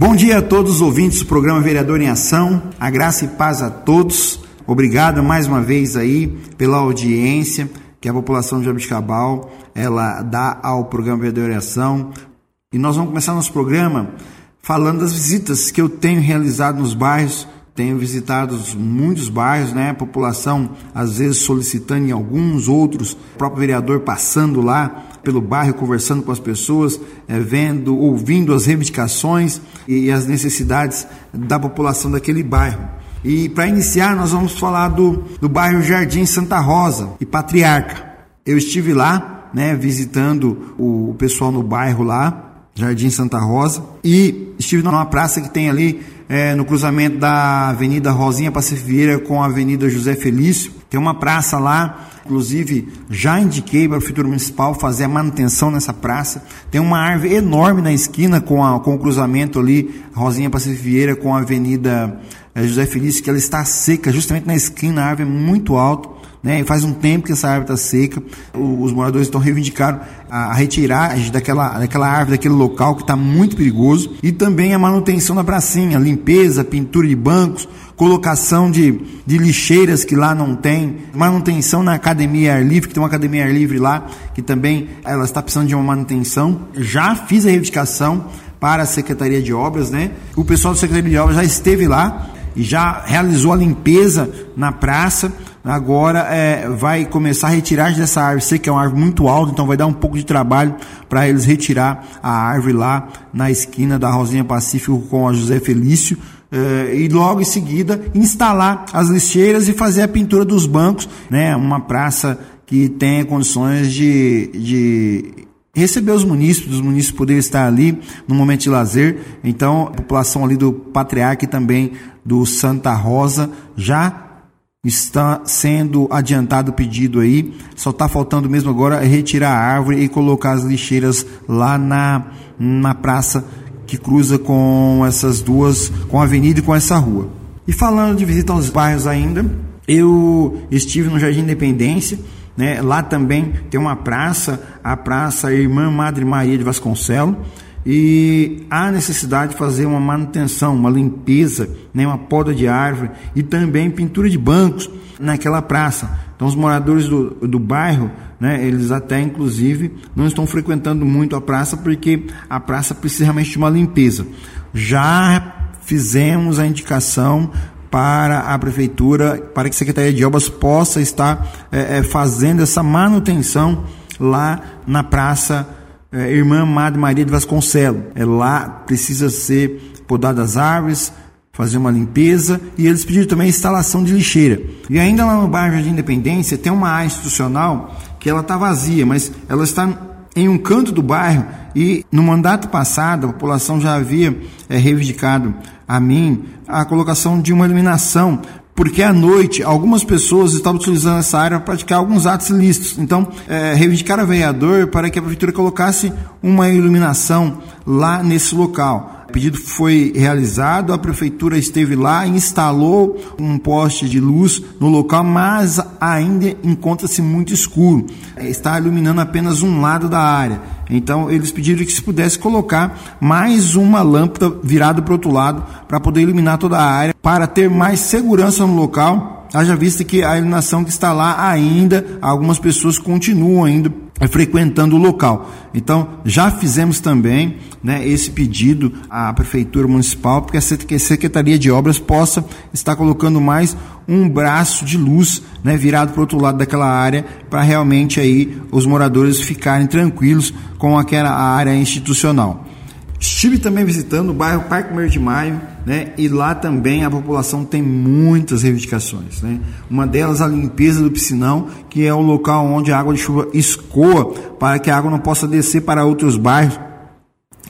Bom dia a todos os ouvintes do programa Vereador em Ação. A graça e paz a todos. Obrigado mais uma vez aí pela audiência que a população de Jabuticabal ela dá ao programa Vereador em Ação. E nós vamos começar nosso programa falando das visitas que eu tenho realizado nos bairros. Tenho visitado muitos bairros, né? A população às vezes solicitando em alguns, outros, o próprio vereador passando lá pelo bairro, conversando com as pessoas, é, vendo, ouvindo as reivindicações e as necessidades da população daquele bairro. E para iniciar, nós vamos falar do, do bairro Jardim Santa Rosa e Patriarca. Eu estive lá, né, visitando o, o pessoal no bairro lá, Jardim Santa Rosa, e estive numa praça que tem ali é, no cruzamento da Avenida Rosinha Pacifieira com a Avenida José Felício. Tem uma praça lá, inclusive já indiquei para o futuro municipal fazer a manutenção nessa praça. Tem uma árvore enorme na esquina com, a, com o cruzamento ali, Rosinha Pacifieira com a Avenida é, José Felício, que ela está seca, justamente na esquina, a árvore é muito alta. Né? Faz um tempo que essa árvore está seca. Os moradores estão reivindicando a retiragem daquela, daquela árvore, daquele local que está muito perigoso. E também a manutenção da pracinha, limpeza, pintura de bancos, colocação de, de lixeiras que lá não tem, manutenção na academia ar livre, que tem uma academia ar livre lá, que também ela está precisando de uma manutenção. Já fiz a reivindicação para a Secretaria de Obras, né? O pessoal da Secretaria de Obras já esteve lá e já realizou a limpeza na praça agora é, vai começar a retirar dessa árvore. Sei que é uma árvore muito alta, então vai dar um pouco de trabalho para eles retirar a árvore lá na esquina da Rosinha Pacífico com a José Felício. É, e logo em seguida instalar as lixeiras e fazer a pintura dos bancos, né? Uma praça que tenha condições de, de receber os munícipes, os munícipes poderem estar ali no momento de lazer. Então, a população ali do Patriarca e também do Santa Rosa já Está sendo adiantado o pedido aí, só está faltando mesmo agora retirar a árvore e colocar as lixeiras lá na, na praça que cruza com essas duas, com a avenida e com essa rua. E falando de visita aos bairros ainda, eu estive no Jardim Independência, né? lá também tem uma praça, a Praça Irmã Madre Maria de Vasconcelos, e há necessidade de fazer uma manutenção, uma limpeza, né, uma poda de árvore e também pintura de bancos naquela praça. Então os moradores do, do bairro, né, eles até inclusive não estão frequentando muito a praça porque a praça precisa realmente de uma limpeza. Já fizemos a indicação para a prefeitura, para que a Secretaria de Obras possa estar é, é, fazendo essa manutenção lá na praça é, irmã Madre Maria de Vasconcelos. É lá precisa ser podadas as árvores, fazer uma limpeza e eles pediram também a instalação de lixeira. E ainda lá no bairro de Independência tem uma área institucional que ela está vazia, mas ela está em um canto do bairro e no mandato passado a população já havia é, reivindicado a mim a colocação de uma iluminação porque à noite algumas pessoas estavam utilizando essa área para praticar alguns atos ilícitos. Então, é, reivindicaram a vereador para que a prefeitura colocasse uma iluminação lá nesse local. O pedido foi realizado, a prefeitura esteve lá, instalou um poste de luz no local, mas ainda encontra-se muito escuro. Está iluminando apenas um lado da área. Então eles pediram que se pudesse colocar mais uma lâmpada virada para o outro lado para poder iluminar toda a área, para ter mais segurança no local haja vista que a iluminação que está lá ainda, algumas pessoas continuam ainda é, frequentando o local. Então, já fizemos também né, esse pedido à Prefeitura Municipal, porque a Secretaria de Obras possa estar colocando mais um braço de luz né, virado para o outro lado daquela área, para realmente aí os moradores ficarem tranquilos com aquela área institucional. Estive também visitando o bairro Parque Meio de Maio, né? E lá também a população tem muitas reivindicações, né? Uma delas a limpeza do piscinão, que é o local onde a água de chuva escoa para que a água não possa descer para outros bairros,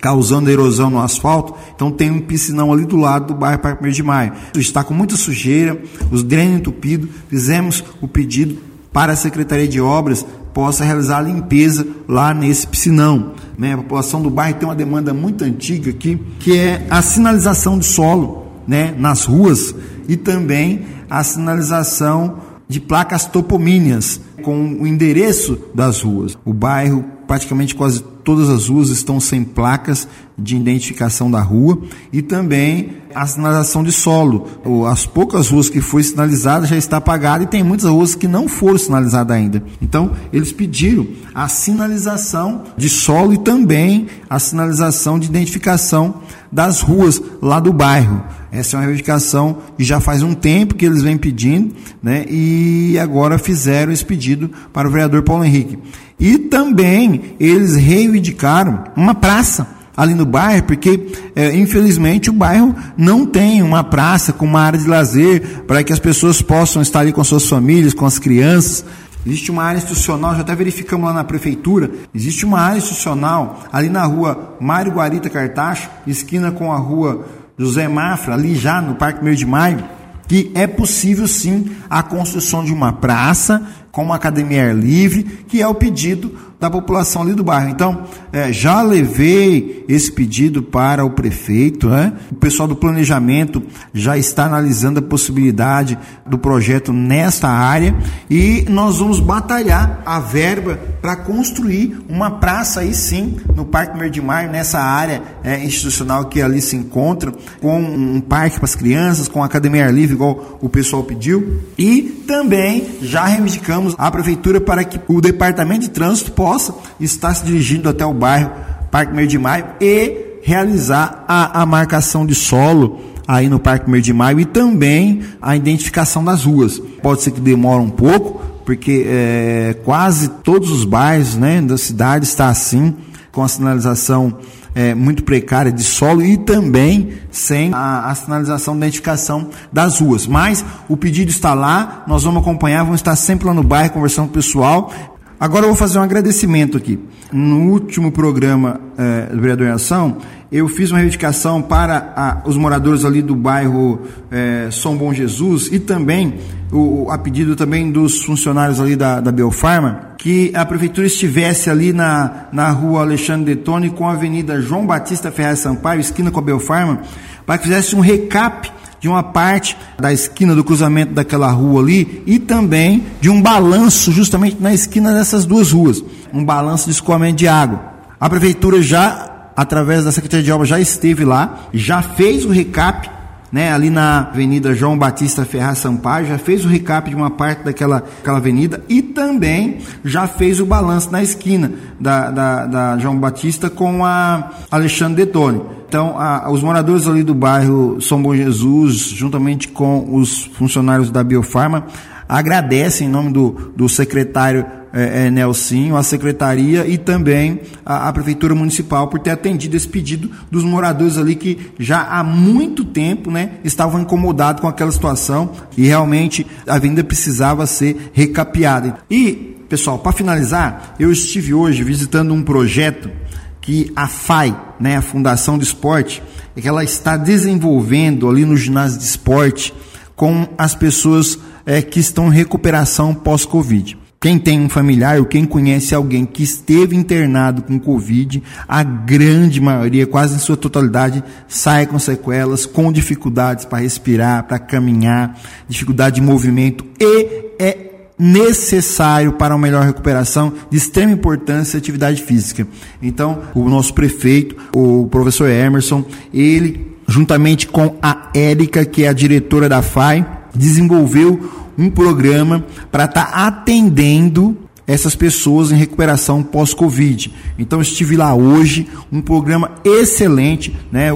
causando erosão no asfalto. Então tem um piscinão ali do lado do bairro Parque de Maio. Está com muita sujeira, os drenos entupidos. Fizemos o pedido para a Secretaria de Obras possa realizar a limpeza lá nesse piscinão. Né? A população do bairro tem uma demanda muito antiga aqui, que é a sinalização de solo né, nas ruas e também a sinalização de placas topomíneas com o endereço das ruas. O bairro praticamente quase todas as ruas estão sem placas de identificação da rua e também a sinalização de solo. As poucas ruas que foi sinalizada já está apagada e tem muitas ruas que não foram sinalizadas ainda. Então, eles pediram a sinalização de solo e também a sinalização de identificação das ruas lá do bairro. Essa é uma reivindicação que já faz um tempo que eles vêm pedindo, né? E agora fizeram esse pedido para o vereador Paulo Henrique. E também eles reivindicaram uma praça ali no bairro, porque é, infelizmente o bairro não tem uma praça com uma área de lazer para que as pessoas possam estar ali com suas famílias, com as crianças. Existe uma área institucional, já até verificamos lá na prefeitura, existe uma área institucional ali na rua Mário Guarita Cartacho, esquina com a rua José Mafra, ali já no Parque Meio de Maio, que é possível sim a construção de uma praça com uma academia ar livre, que é o pedido da população ali do bairro. Então, é, já levei esse pedido para o prefeito, né? o pessoal do planejamento já está analisando a possibilidade do projeto nesta área e nós vamos batalhar a verba para construir uma praça aí sim no Parque Merdimar, nessa área é, institucional que ali se encontra, com um parque para as crianças, com academia ar livre, igual o pessoal pediu, e também já reivindicamos a prefeitura para que o departamento de trânsito possa possa estar se dirigindo até o bairro Parque Meio de Maio e realizar a, a marcação de solo aí no Parque Meio de Maio e também a identificação das ruas. Pode ser que demore um pouco, porque é, quase todos os bairros né, da cidade está assim, com a sinalização é, muito precária de solo e também sem a, a sinalização de identificação das ruas. Mas o pedido está lá, nós vamos acompanhar, vamos estar sempre lá no bairro conversando com o pessoal Agora eu vou fazer um agradecimento aqui. No último programa é, do Vereador em Ação, eu fiz uma reivindicação para a, os moradores ali do bairro é, São Bom Jesus e também o, a pedido também dos funcionários ali da, da Biofarma, que a prefeitura estivesse ali na, na rua Alexandre Detone com a avenida João Batista Ferraz Sampaio, esquina com a Biofarma, para que fizesse um recap de uma parte da esquina do cruzamento daquela rua ali e também de um balanço justamente na esquina dessas duas ruas, um balanço de escoamento de água. A prefeitura já, através da Secretaria de Obras, já esteve lá, já fez o recap né, ali na Avenida João Batista Ferraz Sampaio, já fez o recap de uma parte daquela aquela avenida e também já fez o balanço na esquina da, da, da João Batista com a Alexandre Detone. Então, a, os moradores ali do bairro São Bom Jesus, juntamente com os funcionários da Biofarma, agradecem em nome do, do secretário é, é, Nelsinho, a secretaria e também a, a, prefeitura municipal por ter atendido esse pedido dos moradores ali que já há muito tempo, né, estavam incomodados com aquela situação e realmente a avenida precisava ser recapeada. E, pessoal, para finalizar, eu estive hoje visitando um projeto que a FAI, né, a Fundação de Esporte, é que ela está desenvolvendo ali no ginásio de esporte com as pessoas é, que estão em recuperação pós-Covid. Quem tem um familiar ou quem conhece alguém que esteve internado com Covid, a grande maioria, quase em sua totalidade, sai com sequelas, com dificuldades para respirar, para caminhar, dificuldade de movimento e é necessário para uma melhor recuperação, de extrema importância atividade física. Então, o nosso prefeito, o professor Emerson, ele, juntamente com a Érica, que é a diretora da FAI, desenvolveu um programa para estar tá atendendo essas pessoas em recuperação pós-Covid. Então estive lá hoje, um programa excelente, né?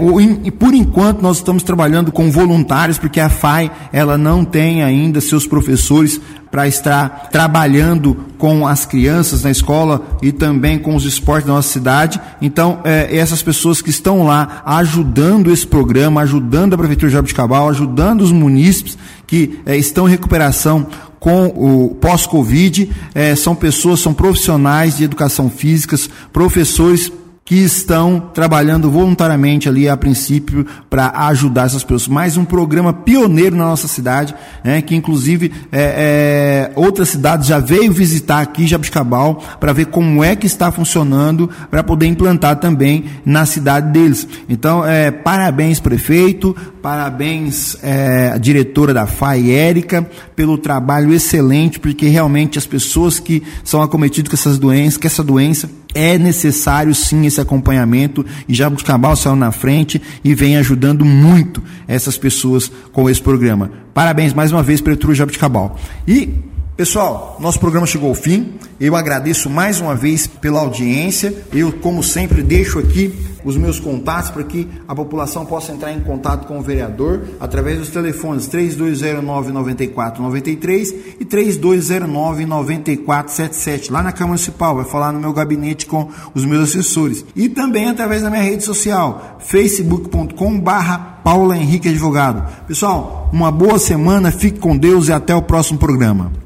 E por enquanto nós estamos trabalhando com voluntários, porque a FAI ela não tem ainda seus professores para estar trabalhando com as crianças na escola e também com os esportes da nossa cidade. Então, é, essas pessoas que estão lá ajudando esse programa, ajudando a Prefeitura de Jabuticabal, ajudando os munícipes que é, estão em recuperação com o pós-Covid, é, são pessoas, são profissionais de educação física, professores que estão trabalhando voluntariamente ali a princípio para ajudar essas pessoas. Mais um programa pioneiro na nossa cidade, né, que inclusive é, é, outras cidades já veio visitar aqui Jabiscabal para ver como é que está funcionando para poder implantar também na cidade deles. Então, é, parabéns prefeito, parabéns é, diretora da FAI, Érica, pelo trabalho excelente, porque realmente as pessoas que são acometidas com essas doenças, que essa doença é necessário sim esse acompanhamento e Jabuticabal saiu na frente e vem ajudando muito essas pessoas com esse programa. Parabéns mais uma vez, Prefeitura Jabuticabal. E Pessoal, nosso programa chegou ao fim. Eu agradeço mais uma vez pela audiência. Eu, como sempre, deixo aqui os meus contatos para que a população possa entrar em contato com o vereador através dos telefones 3209-9493 e 3209-9477, lá na Câmara Municipal. Vai falar no meu gabinete com os meus assessores. E também através da minha rede social, facebook.com/barra Paula Henrique Advogado. Pessoal, uma boa semana, fique com Deus e até o próximo programa.